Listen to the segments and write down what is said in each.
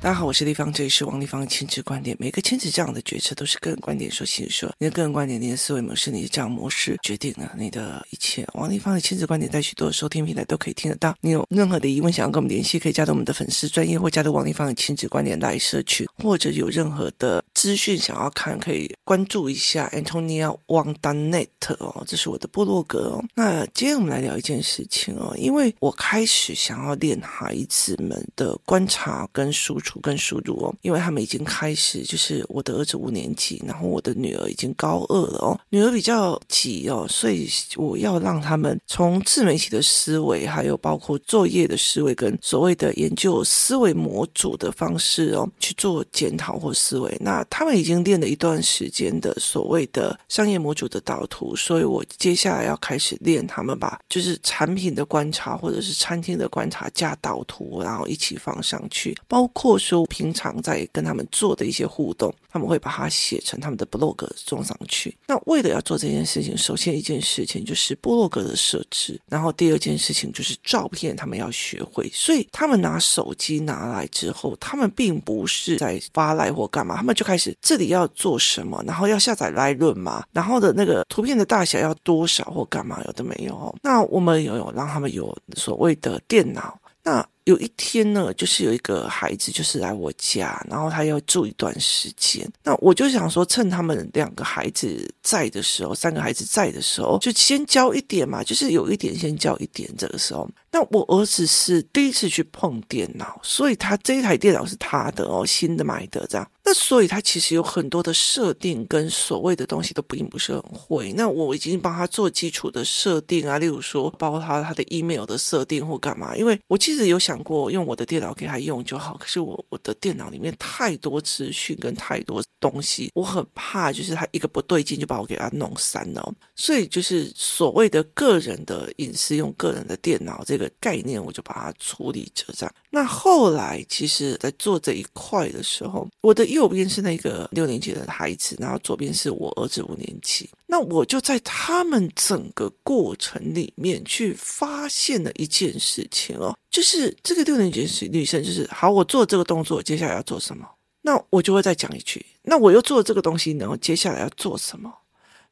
大家好，我是立方，这里是王立方的亲子观点。每个亲子这样的决策都是个人观点所形说，你的个人观点、你的思维模式、你的这样模式决定了你的一切。王立方的亲子观点在许多收听平台都可以听得到。你有任何的疑问想要跟我们联系，可以加入我们的粉丝专业，或加入王立方的亲子观点来社群，或者有任何的资讯想要看，可以关注一下 Antonia Wang Net 哦，这是我的部落格哦。那今天我们来聊一件事情哦，因为我开始想要练孩子们的观察跟输出。跟输入哦，因为他们已经开始，就是我的儿子五年级，然后我的女儿已经高二了哦。女儿比较急哦，所以我要让他们从自媒体的思维，还有包括作业的思维，跟所谓的研究思维模组的方式哦，去做检讨或思维。那他们已经练了一段时间的所谓的商业模组的导图，所以我接下来要开始练他们把就是产品的观察或者是餐厅的观察加导图，然后一起放上去，包括。说平常在跟他们做的一些互动，他们会把它写成他们的 blog 装上去。那为了要做这件事情，首先一件事情就是 blog 的设置，然后第二件事情就是照片，他们要学会。所以他们拿手机拿来之后，他们并不是在发来或干嘛，他们就开始这里要做什么，然后要下载来论吗，然后的那个图片的大小要多少或干嘛，有的没有。那我们有有让他们有所谓的电脑，那。有一天呢，就是有一个孩子，就是来我家，然后他要住一段时间。那我就想说，趁他们两个孩子在的时候，三个孩子在的时候，就先教一点嘛，就是有一点先教一点。这个时候，那我儿子是第一次去碰电脑，所以他这一台电脑是他的哦，新的买的这样。那所以他其实有很多的设定跟所谓的东西都并不是很会。那我已经帮他做基础的设定啊，例如说包括他他的 email 的设定或干嘛，因为我其实有想。过用我的电脑给他用就好，可是我我的电脑里面太多资讯跟太多东西，我很怕就是他一个不对劲就把我给他弄删了，所以就是所谓的个人的隐私用个人的电脑这个概念，我就把它处理这样。那后来其实，在做这一块的时候，我的右边是那个六年级的孩子，然后左边是我儿子五年级，那我就在他们整个过程里面去发现了一件事情哦。就是这个六年级是女生，就是好，我做这个动作，接下来要做什么？那我就会再讲一句，那我又做这个东西，然后接下来要做什么？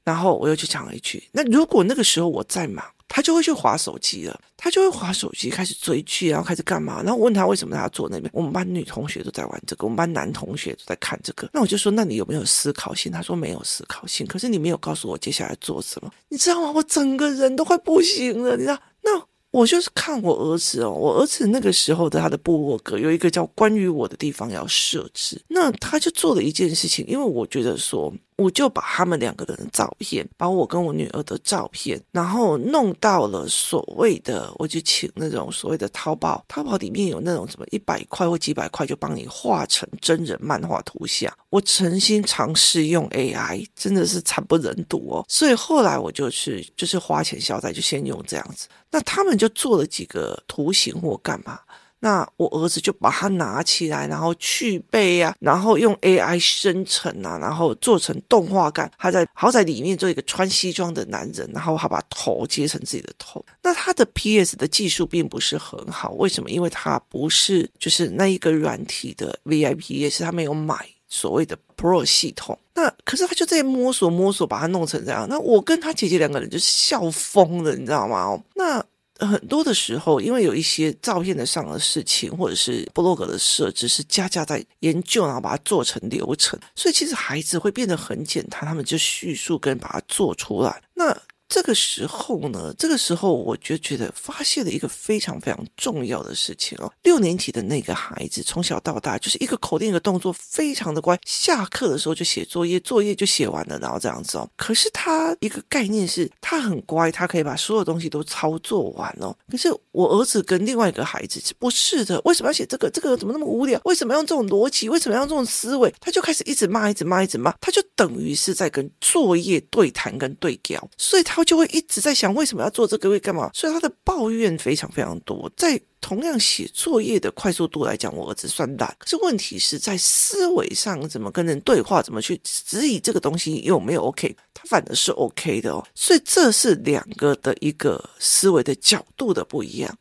然后我又去讲了一句，那如果那个时候我在忙，他就会去划手机了，他就会划手机开始追剧，然后开始干嘛？然后我问他为什么他要坐那边？我们班女同学都在玩这个，我们班男同学都在看这个。那我就说，那你有没有思考性？他说没有思考性，可是你没有告诉我接下来做什么，你知道吗？我整个人都快不行了，你知道？那。我就是看我儿子哦，我儿子那个时候的他的部落格有一个叫关于我的地方要设置，那他就做了一件事情，因为我觉得说。我就把他们两个人的照片，把我跟我女儿的照片，然后弄到了所谓的，我就请那种所谓的淘宝，淘宝里面有那种什么一百块或几百块就帮你画成真人漫画图像。我诚心尝试用 AI，真的是惨不忍睹哦。所以后来我就去，就是花钱消灾，就先用这样子。那他们就做了几个图形或干嘛。那我儿子就把它拿起来，然后去背、啊，然后用 AI 生成啊，然后做成动画感。他在好在里面做一个穿西装的男人，然后他把头接成自己的头。那他的 PS 的技术并不是很好，为什么？因为他不是就是那一个软体的 VIP，也是他没有买所谓的 Pro 系统。那可是他就在摸索摸索，把它弄成这样。那我跟他姐姐两个人就笑疯了，你知道吗？那。很多的时候，因为有一些照片的上的事情，或者是布洛格的设置，是家家在研究，然后把它做成流程，所以其实孩子会变得很简单，他们就叙述跟把它做出来。那。这个时候呢，这个时候我就觉得发现了一个非常非常重要的事情哦。六年级的那个孩子从小到大就是一个口令一个动作，非常的乖。下课的时候就写作业，作业就写完了，然后这样子哦。可是他一个概念是，他很乖，他可以把所有东西都操作完哦。可是我儿子跟另外一个孩子不是的，为什么要写这个？这个怎么那么无聊？为什么要用这种逻辑？为什么要用这种思维？他就开始一直骂，一直骂，一直骂，他就等于是在跟作业对谈跟对调，所以他。他就会一直在想为什么要做这个，会干嘛？所以他的抱怨非常非常多。在同样写作业的快速度来讲，我儿子算懒。可是问题是在思维上，怎么跟人对话，怎么去质疑这个东西有没有 OK？他反而是 OK 的哦。所以这是两个的一个思维的角度的不一样。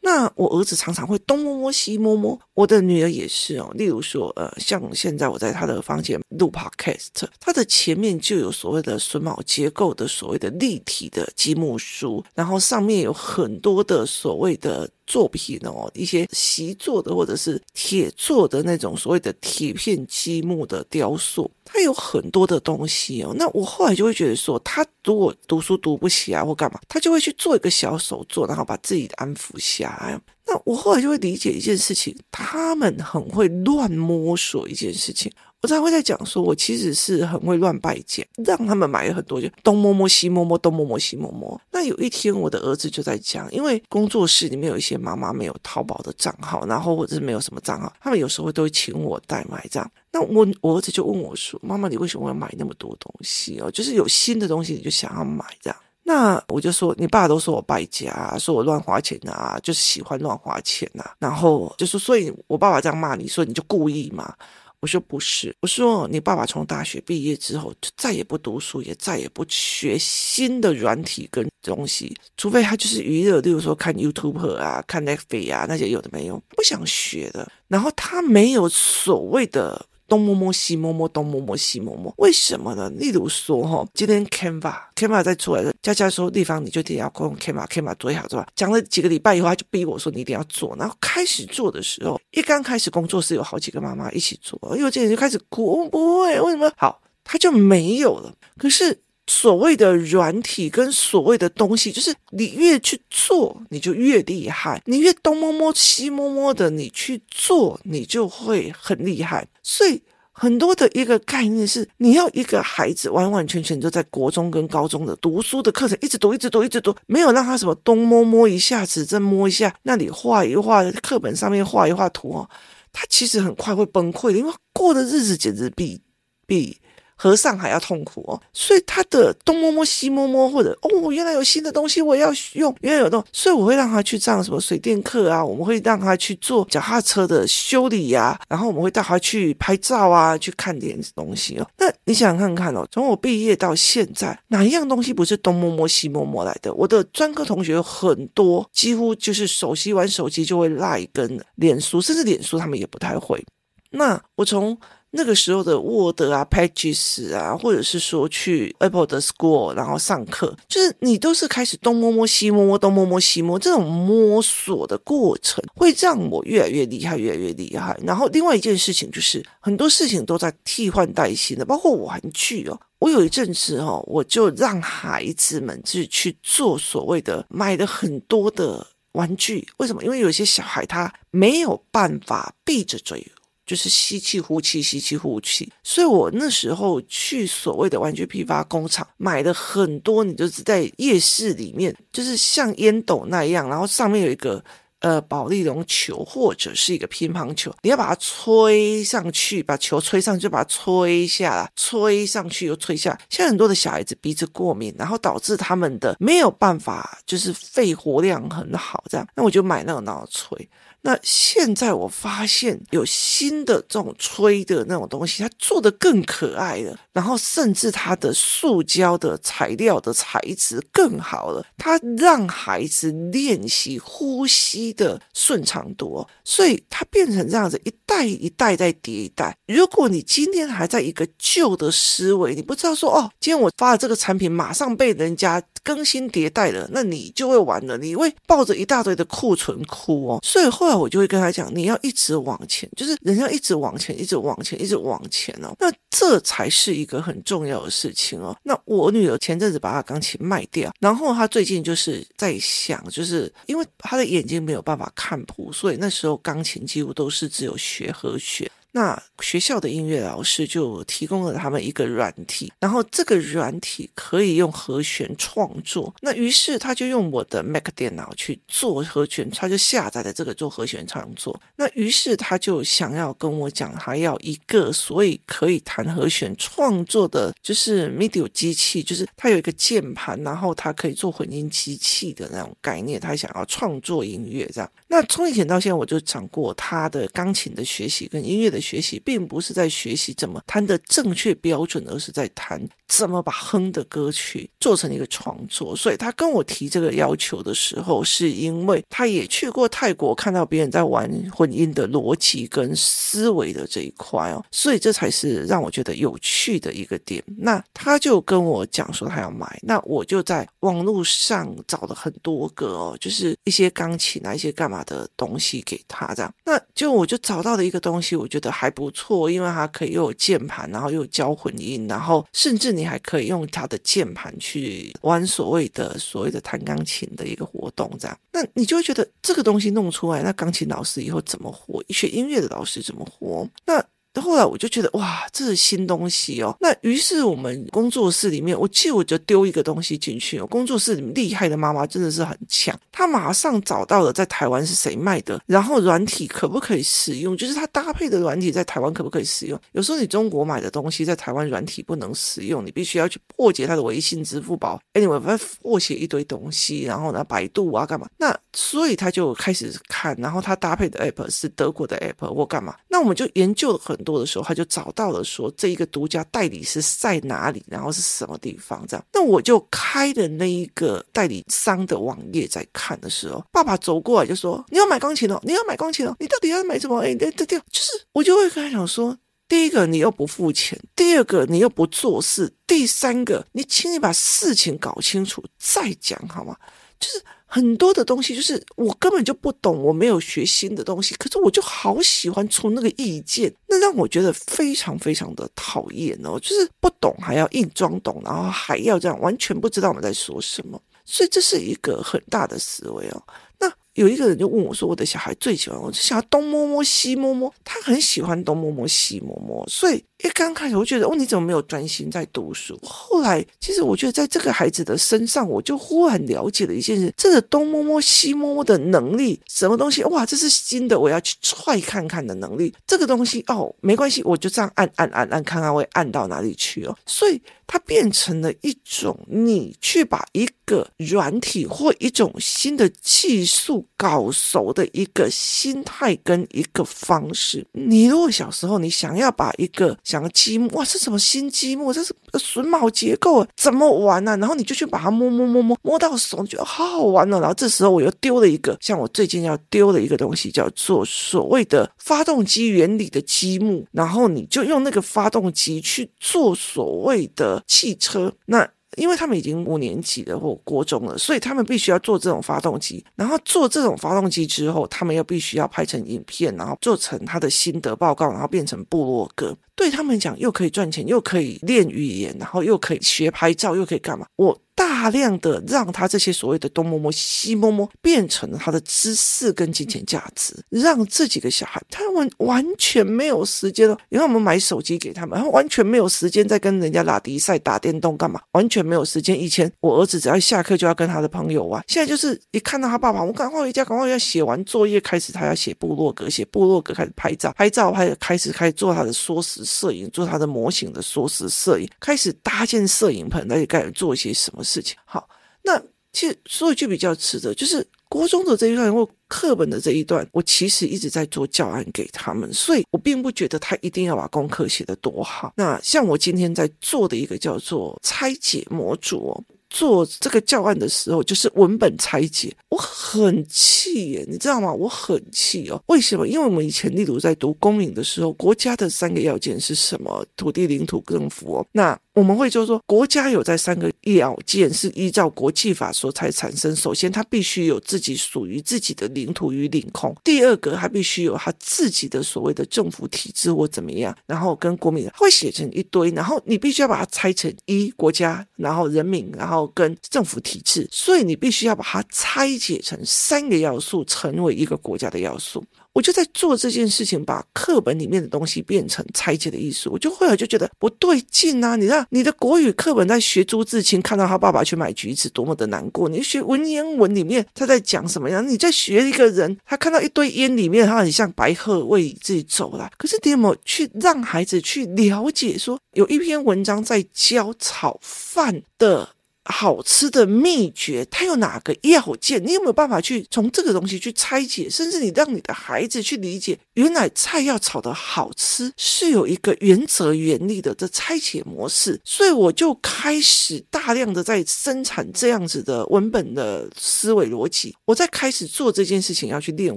那我儿子常常会东摸摸西摸摸，我的女儿也是哦。例如说，呃，像现在我在她的房间录 Podcast，她的前面就有所谓的榫卯结构的所谓的立体的积木书，然后上面有很多的所谓的。作品哦，一些习作的或者是铁做的那种所谓的铁片积木的雕塑，它有很多的东西哦。那我后来就会觉得说，他如果读书读不起来或干嘛，他就会去做一个小手作，然后把自己安抚下来。那我后来就会理解一件事情，他们很会乱摸索一件事情。我才会在讲说，我其实是很会乱败家，让他们买了很多，就东摸摸西摸摸，东摸摸西摸摸。那有一天，我的儿子就在讲，因为工作室里面有一些妈妈没有淘宝的账号，然后或者是没有什么账号，他们有时候都会请我代买这样。那我我儿子就问我说：“妈妈，你为什么要买那么多东西哦？就是有新的东西你就想要买这样。”那我就说：“你爸都说我败家，说我乱花钱啊，就是喜欢乱花钱啊。”然后就说：“所以我爸爸这样骂你，说你就故意嘛。”我说不是，我说你爸爸从大学毕业之后就再也不读书，也再也不学新的软体跟东西，除非他就是娱乐，例如说看 YouTube 啊、看 Netflix 啊那些有的没有，不想学的。然后他没有所谓的。东摸摸西摸摸，东摸摸西摸摸，为什么呢？例如说哈，今天 Canva Canva 在出来的，佳佳说地方你就一定要用 Canva Canva 做好，对吧？讲了几个礼拜以后，他就逼我说你一定要做。然后开始做的时候，一刚开始工作室有好几个妈妈一起做，因为这人就开始哭，不会，为什么？好，他就没有了。可是。所谓的软体跟所谓的东西，就是你越去做，你就越厉害；你越东摸摸西摸摸的，你去做，你就会很厉害。所以很多的一个概念是，你要一个孩子完完全全就在国中跟高中的读书的课程一直读，一直读，一直读，没有让他什么东摸摸一下，指针摸一下，那里画一画，课本上面画一画图，他其实很快会崩溃的，因为过的日子简直比比。和尚还要痛苦哦，所以他的东摸摸西摸摸，或者哦，原来有新的东西我要用，原来有东，所以我会让他去上什么水电课啊，我们会让他去做脚踏车的修理呀、啊，然后我们会带他去拍照啊，去看点东西哦。那你想想看看哦，从我毕业到现在，哪一样东西不是东摸摸西摸摸来的？我的专科同学很多，几乎就是手机玩手机就会赖跟脸书，甚至脸书他们也不太会。那我从。那个时候的 Word 啊、Pages 啊，或者是说去 Apple 的 School 然后上课，就是你都是开始东摸摸西摸摸，东摸摸西摸，这种摸索的过程会让我越来越厉害，越来越厉害。然后另外一件事情就是很多事情都在替换代新的，包括玩具哦。我有一阵子哦，我就让孩子们自己去做所谓的买了很多的玩具。为什么？因为有些小孩他没有办法闭着嘴。就是吸气呼气，吸气呼气，所以我那时候去所谓的玩具批发工厂买的很多，你就是在夜市里面，就是像烟斗那样，然后上面有一个呃保利龙球或者是一个乒乓球，你要把它吹上去，把球吹上去，就把它吹下来，吹上去又吹下来。现在很多的小孩子鼻子过敏，然后导致他们的没有办法，就是肺活量很好，这样，那我就买那个然后吹。那现在我发现有新的这种吹的那种东西，它做的更可爱了，然后甚至它的塑胶的材料的材质更好了，它让孩子练习呼吸的顺畅度，所以它变成这样子，一代一代在叠一代。如果你今天还在一个旧的思维，你不知道说哦，今天我发的这个产品马上被人家更新迭代了，那你就会完了，你会抱着一大堆的库存哭哦，所以后。我就会跟他讲，你要一直往前，就是人要一直往前，一直往前，一直往前哦。那这才是一个很重要的事情哦。那我女儿前阵子把她钢琴卖掉，然后她最近就是在想，就是因为她的眼睛没有办法看谱，所以那时候钢琴几乎都是只有学和弦。那学校的音乐老师就提供了他们一个软体，然后这个软体可以用和弦创作。那于是他就用我的 Mac 电脑去做和弦，他就下载了这个做和弦创作。那于是他就想要跟我讲，他要一个所以可以弹和弦创作的，就是 MIDI 机器，就是它有一个键盘，然后它可以做混音机器的那种概念。他想要创作音乐这样。那从以前到现在，我就讲过他的钢琴的学习跟音乐的学习，并不是在学习怎么弹的正确标准，而是在弹怎么把哼的歌曲做成一个创作。所以他跟我提这个要求的时候，是因为他也去过泰国，看到别人在玩混音的逻辑跟思维的这一块哦，所以这才是让我觉得有趣的一个点。那他就跟我讲说他要买，那我就在网络上找了很多个哦，就是一些钢琴啊、一些干嘛的东西给他这样。那就我就找到了一个东西，我觉得还不错，因为它可以又有键盘，然后又有交混音，然后甚至你你还可以用他的键盘去玩所谓的所谓的弹钢琴的一个活动这样。那你就会觉得这个东西弄出来，那钢琴老师以后怎么活？学音乐的老师怎么活？那。后来我就觉得哇，这是新东西哦。那于是我们工作室里面，我记得我就丢一个东西进去哦。工作室里面厉害的妈妈真的是很强，她马上找到了在台湾是谁卖的，然后软体可不可以使用，就是它搭配的软体在台湾可不可以使用。有时候你中国买的东西在台湾软体不能使用，你必须要去破解它的微信、支付宝，anyway，反正破解一堆东西，然后呢，百度啊干嘛？那所以他就开始看，然后他搭配的 app 是德国的 app 或干嘛？那我们就研究了很多的时候，他就找到了说这一个独家代理是在哪里，然后是什么地方这样。那我就开的那一个代理商的网页在看的时候，爸爸走过来就说：“你要买钢琴哦，你要买钢琴哦，你到底要买什么？”哎，对对对，就是我就会跟他讲说：第一个你又不付钱，第二个你又不做事，第三个你请你把事情搞清楚再讲好吗？就是。很多的东西就是我根本就不懂，我没有学新的东西，可是我就好喜欢出那个意见，那让我觉得非常非常的讨厌哦，就是不懂还要硬装懂，然后还要这样完全不知道我们在说什么，所以这是一个很大的思维哦。那有一个人就问我说：“我的小孩最喜欢我，就想要东摸摸西摸摸，他很喜欢东摸摸西摸摸，所以。”一刚开始我觉得哦，你怎么没有专心在读书？后来其实我觉得在这个孩子的身上，我就忽然了解了一件事：这个东摸摸西摸摸的能力，什么东西？哇，这是新的，我要去踹看看的能力。这个东西哦，没关系，我就这样按按按按，看看会按到哪里去哦。所以它变成了一种你去把一个软体或一种新的技术搞熟的一个心态跟一个方式。你如果小时候你想要把一个讲积木哇，这什么新积木？这是榫卯结构，怎么玩呢、然后你就去把它摸摸摸摸摸到手，觉得好好玩、哦。然后这时候我又丢了一个，像我最近要丢的一个东西，叫做所谓的发动机原理的积木。然后你就用那个发动机去做所谓的汽车。那因为他们已经五年级了或国中了，所以他们必须要做这种发动机。然后做这种发动机之后，他们又必须要拍成影片，然后做成他的心得报告，然后变成部落格。对他们讲，又可以赚钱，又可以练语言，然后又可以学拍照，又可以干嘛？我。大量的让他这些所谓的东摸摸西摸摸变成了他的知识跟金钱价值，让这几个小孩他们完全没有时间了。因为我们买手机给他们，他完全没有时间在跟人家拉迪赛打电动干嘛？完全没有时间。以前我儿子只要下课就要跟他的朋友玩，现在就是一看到他爸爸，我赶快回家，赶快要写完作业，开始他要写部落格，写部落格开始拍照，拍照拍开始开始做他的缩时摄影，做他的模型的缩时摄影，开始搭建摄影棚，那就开始做一些什么事情。好，那其实说一句比较直的，就是国中的这一段或课本的这一段，我其实一直在做教案给他们，所以我并不觉得他一定要把功课写得多好。那像我今天在做的一个叫做拆解模组哦。做这个教案的时候，就是文本拆解，我很气耶，你知道吗？我很气哦。为什么？因为我们以前例如在读公民的时候，国家的三个要件是什么？土地、领土、政府哦。那我们会就说，国家有在三个要件是依照国际法所才产生。首先，它必须有自己属于自己的领土与领空；第二个，它必须有它自己的所谓的政府体制或怎么样。然后跟国民会写成一堆，然后你必须要把它拆成一国家，然后人民，然后。跟政府体制，所以你必须要把它拆解成三个要素，成为一个国家的要素。我就在做这件事情，把课本里面的东西变成拆解的艺术。我就后来就觉得不对劲啊！你知道，你的国语课本在学朱自清，看到他爸爸去买橘子，多么的难过。你学文言文里面他在讲什么样？你在学一个人，他看到一堆烟里面，他很像白鹤为自己走了。可是你有没有去让孩子去了解说，有一篇文章在教炒饭的？好吃的秘诀，它有哪个要件？你有没有办法去从这个东西去拆解？甚至你让你的孩子去理解，原来菜要炒得好吃是有一个原则原理的这拆解模式。所以我就开始大量的在生产这样子的文本的思维逻辑。我在开始做这件事情，要去练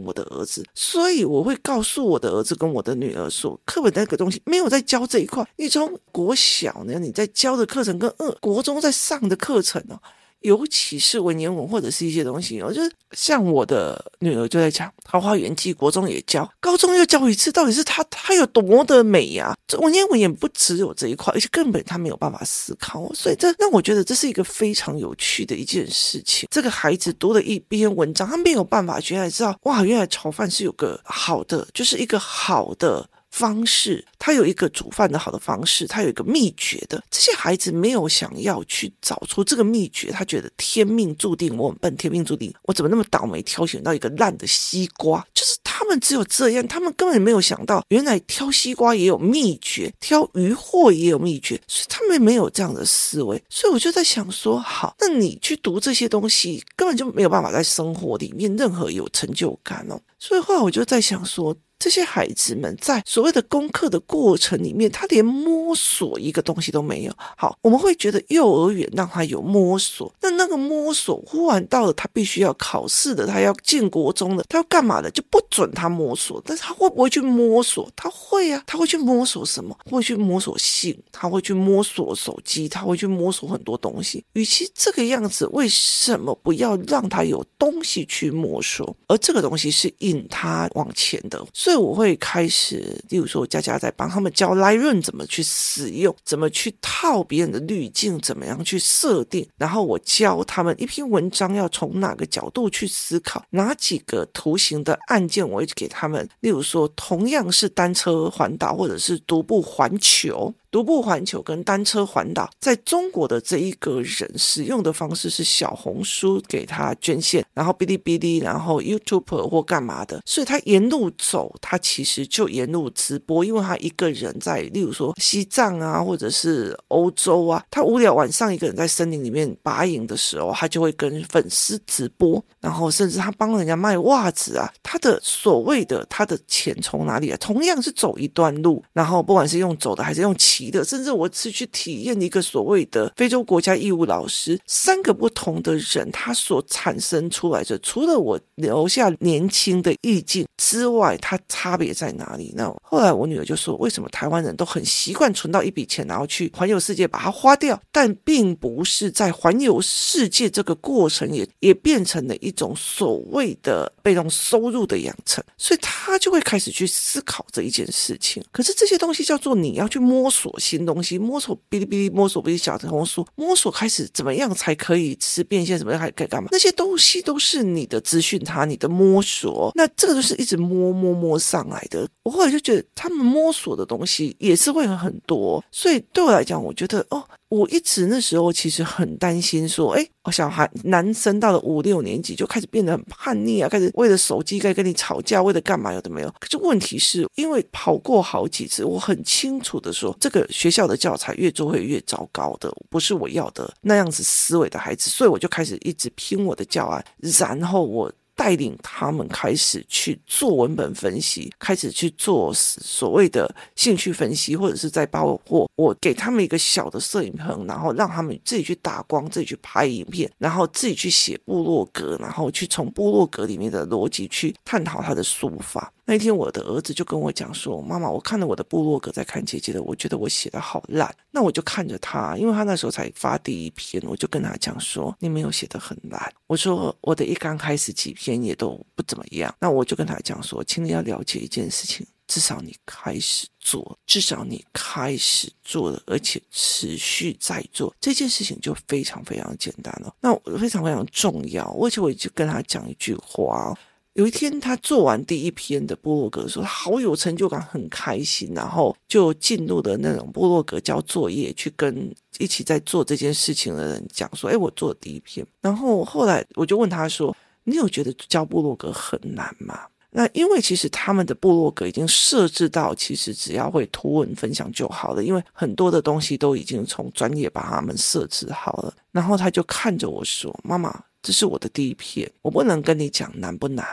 我的儿子。所以我会告诉我的儿子跟我的女儿说，课本那个东西没有在教这一块。你从国小呢，你在教的课程跟二国中在上的课。课程哦，尤其是文言文或者是一些东西哦，就是像我的女儿就在讲《桃花源记》，国中也教，高中又教一次，到底是他他有多么的美呀？这文言文也不只有这一块，而且根本他没有办法思考，所以这让我觉得这是一个非常有趣的一件事情。这个孩子读了一篇文章，他没有办法原来知道哇，原来炒饭是有个好的，就是一个好的。方式，他有一个煮饭的好的方式，他有一个秘诀的。这些孩子没有想要去找出这个秘诀，他觉得天命注定我很笨，天命注定我怎么那么倒霉，挑选到一个烂的西瓜。就是他们只有这样，他们根本没有想到，原来挑西瓜也有秘诀，挑鱼货也有秘诀，所以他们没有这样的思维。所以我就在想说，好，那你去读这些东西，根本就没有办法在生活里面任何有成就感哦。所以后来我就在想说。这些孩子们在所谓的功课的过程里面，他连摸索一个东西都没有。好，我们会觉得幼儿园让他有摸索，那那个摸索忽然到了他必须要考试的，他要进国中的，他要干嘛的，就不准他摸索。但是他会不会去摸索？他会啊，他会去摸索什么？会去摸索性，他会去摸索手机，他会去摸索很多东西。与其这个样子，为什么不要让他有东西去摸索？而这个东西是引他往前的，所以。以我会开始，例如说，我家家在帮他们教 Liren 怎么去使用，怎么去套别人的滤镜，怎么样去设定。然后我教他们一篇文章要从哪个角度去思考，哪几个图形的按键，我会给他们。例如说，同样是单车环岛，或者是独步环球。独步环球跟单车环岛，在中国的这一个人使用的方式是小红书给他捐献，然后哔哩哔哩，然后 YouTube 或干嘛的，所以他沿路走，他其实就沿路直播，因为他一个人在，例如说西藏啊，或者是欧洲啊，他无聊晚上一个人在森林里面拔营的时候，他就会跟粉丝直播，然后甚至他帮人家卖袜子啊，他的所谓的他的钱从哪里来？同样是走一段路，然后不管是用走的还是用骑。甚至我是去体验一个所谓的非洲国家义务老师，三个不同的人，他所产生出来的，除了我留下年轻的意境之外，它差别在哪里呢？后来我女儿就说：“为什么台湾人都很习惯存到一笔钱，然后去环游世界把它花掉？但并不是在环游世界这个过程也也变成了一种所谓的被动收入的养成，所以他就会开始去思考这一件事情。可是这些东西叫做你要去摸索。”新东西摸索，哔哩哔哩摸索，不是小红书摸索，开始怎么样才可以吃变现？怎么样还可以干嘛？那些东西都是你的资讯，它你的摸索，那这个就是一直摸摸摸上来的。我后来就觉得，他们摸索的东西也是会很多，所以对我来讲，我觉得哦。我一直那时候其实很担心，说，哎，小孩男生到了五六年级就开始变得很叛逆啊，开始为了手机该跟你吵架，为了干嘛有的没有。可是问题是因为跑过好几次，我很清楚的说，这个学校的教材越做会越糟糕的，不是我要的那样子思维的孩子，所以我就开始一直拼我的教案，然后我。带领他们开始去做文本分析，开始去做所谓的兴趣分析，或者是在包括我给他们一个小的摄影棚，然后让他们自己去打光，自己去拍影片，然后自己去写部落格，然后去从部落格里面的逻辑去探讨他的书法。那一天，我的儿子就跟我讲说：“妈妈，我看了我的部落格，在看姐姐的，我觉得我写得好烂。”那我就看着他，因为他那时候才发第一篇，我就跟他讲说：“你没有写得很烂。”我说：“我的一刚开始几篇也都不怎么样。”那我就跟他讲说：“请你要了解一件事情，至少你开始做，至少你开始做了，而且持续在做这件事情，就非常非常简单了。那非常非常重要，而且我就跟他讲一句话。”有一天，他做完第一篇的部落格，说好有成就感，很开心，然后就进入了那种部落格交作业，去跟一起在做这件事情的人讲说：“哎，我做第一篇。”然后后来我就问他说：“你有觉得交部落格很难吗？”那因为其实他们的部落格已经设置到，其实只要会图文分享就好了，因为很多的东西都已经从专业把他们设置好了。然后他就看着我说：“妈妈，这是我的第一篇，我不能跟你讲难不难，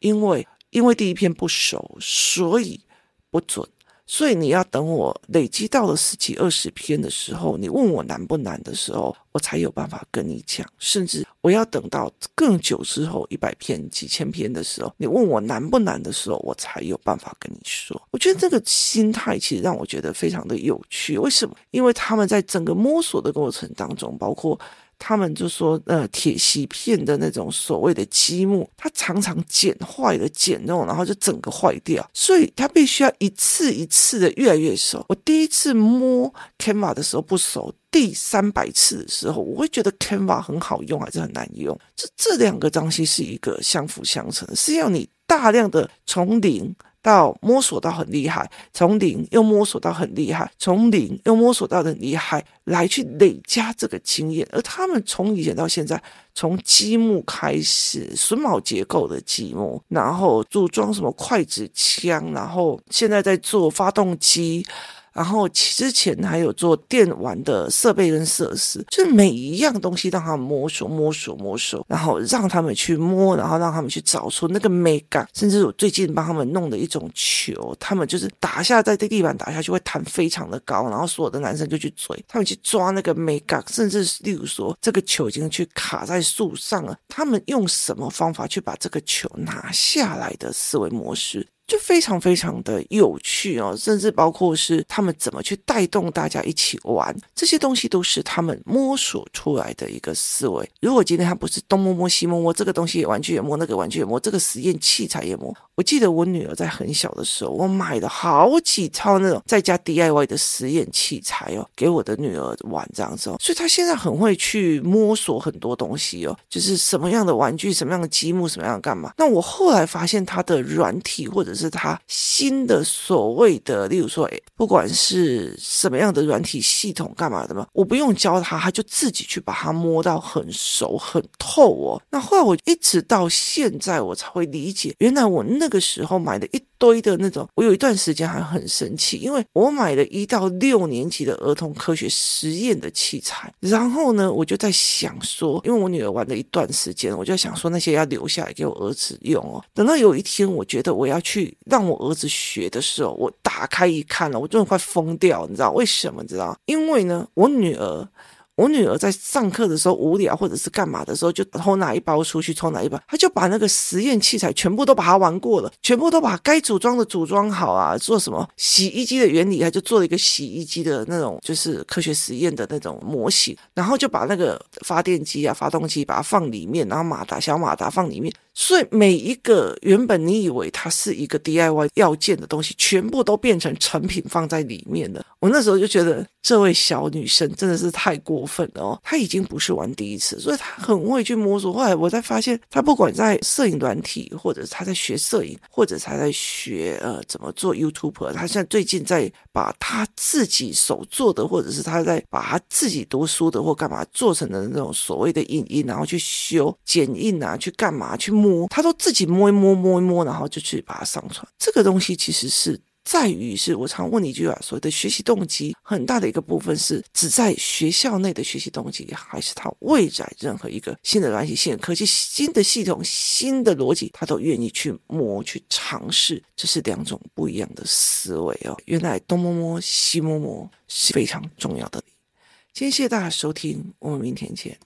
因为因为第一篇不熟，所以不准。”所以你要等我累积到了十几二十篇的时候，你问我难不难的时候，我才有办法跟你讲。甚至我要等到更久之后，一百篇、几千篇的时候，你问我难不难的时候，我才有办法跟你说。我觉得这个心态其实让我觉得非常的有趣。为什么？因为他们在整个摸索的过程当中，包括。他们就说，呃，铁锡片的那种所谓的积木，它常常剪坏了，剪弄，然后就整个坏掉，所以它必须要一次一次的越来越熟。我第一次摸 Canva 的时候不熟，第三百次的时候，我会觉得 Canva 很好用还是很难用。这这两个东西是一个相辅相成，是要你大量的从零。到摸索到很厉害，从零又摸索到很厉害，从零又摸索到很厉害，来去累加这个经验。而他们从以前到现在，从积木开始，榫卯结构的积木，然后组装什么筷子枪，然后现在在做发动机。然后之前还有做电玩的设备跟设施，就是每一样东西让他们摸索、摸索、摸索，然后让他们去摸，然后让他们去找出那个美感。甚至我最近帮他们弄的一种球，他们就是打下在这地板打下去会弹非常的高，然后所有的男生就去追，他们去抓那个美感，甚至例如说这个球已经去卡在树上了，他们用什么方法去把这个球拿下来的思维模式。就非常非常的有趣哦，甚至包括是他们怎么去带动大家一起玩，这些东西都是他们摸索出来的一个思维。如果今天他不是东摸摸西摸摸，这个东西也玩具也摸，那个玩具也摸，这个实验器材也摸。我记得我女儿在很小的时候，我买了好几套那种在家 DIY 的实验器材哦，给我的女儿玩这样子哦，所以她现在很会去摸索很多东西哦，就是什么样的玩具、什么样的积木、什么样的干嘛。那我后来发现她的软体或者是她新的所谓的，例如说，诶，不管是什么样的软体系统干嘛的嘛，我不用教她，她就自己去把它摸到很熟很透哦。那后来我一直到现在，我才会理解，原来我那那个时候买的一堆的那种，我有一段时间还很生气，因为我买了一到六年级的儿童科学实验的器材，然后呢，我就在想说，因为我女儿玩了一段时间，我就想说那些要留下来给我儿子用哦。等到有一天，我觉得我要去让我儿子学的时候，我打开一看了，我真的快疯掉，你知道为什么？知道？因为呢，我女儿。我女儿在上课的时候无聊或者是干嘛的时候，就偷拿一包出去，偷拿一包，她就把那个实验器材全部都把它玩过了，全部都把该组装的组装好啊。做什么洗衣机的原理，她就做了一个洗衣机的那种就是科学实验的那种模型，然后就把那个发电机啊、发动机把它放里面，然后马达、小马达放里面。所以每一个原本你以为它是一个 DIY 要件的东西，全部都变成成品放在里面了。我那时候就觉得这位小女生真的是太过分了哦！她已经不是玩第一次，所以她很会去摸索。后来我才发现，她不管在摄影软体，或者是她在学摄影，或者她在学呃怎么做 YouTuber，她现在最近在把她自己手做的，或者是她在把她自己读书的或干嘛做成的那种所谓的影音，然后去修剪映啊，去干嘛去摸。摸，他都自己摸一摸，摸一摸，然后就去把它上传。这个东西其实是在于，是我常问你一句话：所谓的学习动机，很大的一个部分是只在学校内的学习动机，还是他未在任何一个新的软体、新的科技、新的系统、新的逻辑，他都愿意去摸、去尝试。这是两种不一样的思维哦。原来东摸摸、西摸摸是非常重要的。今天谢谢大家收听，我们明天见。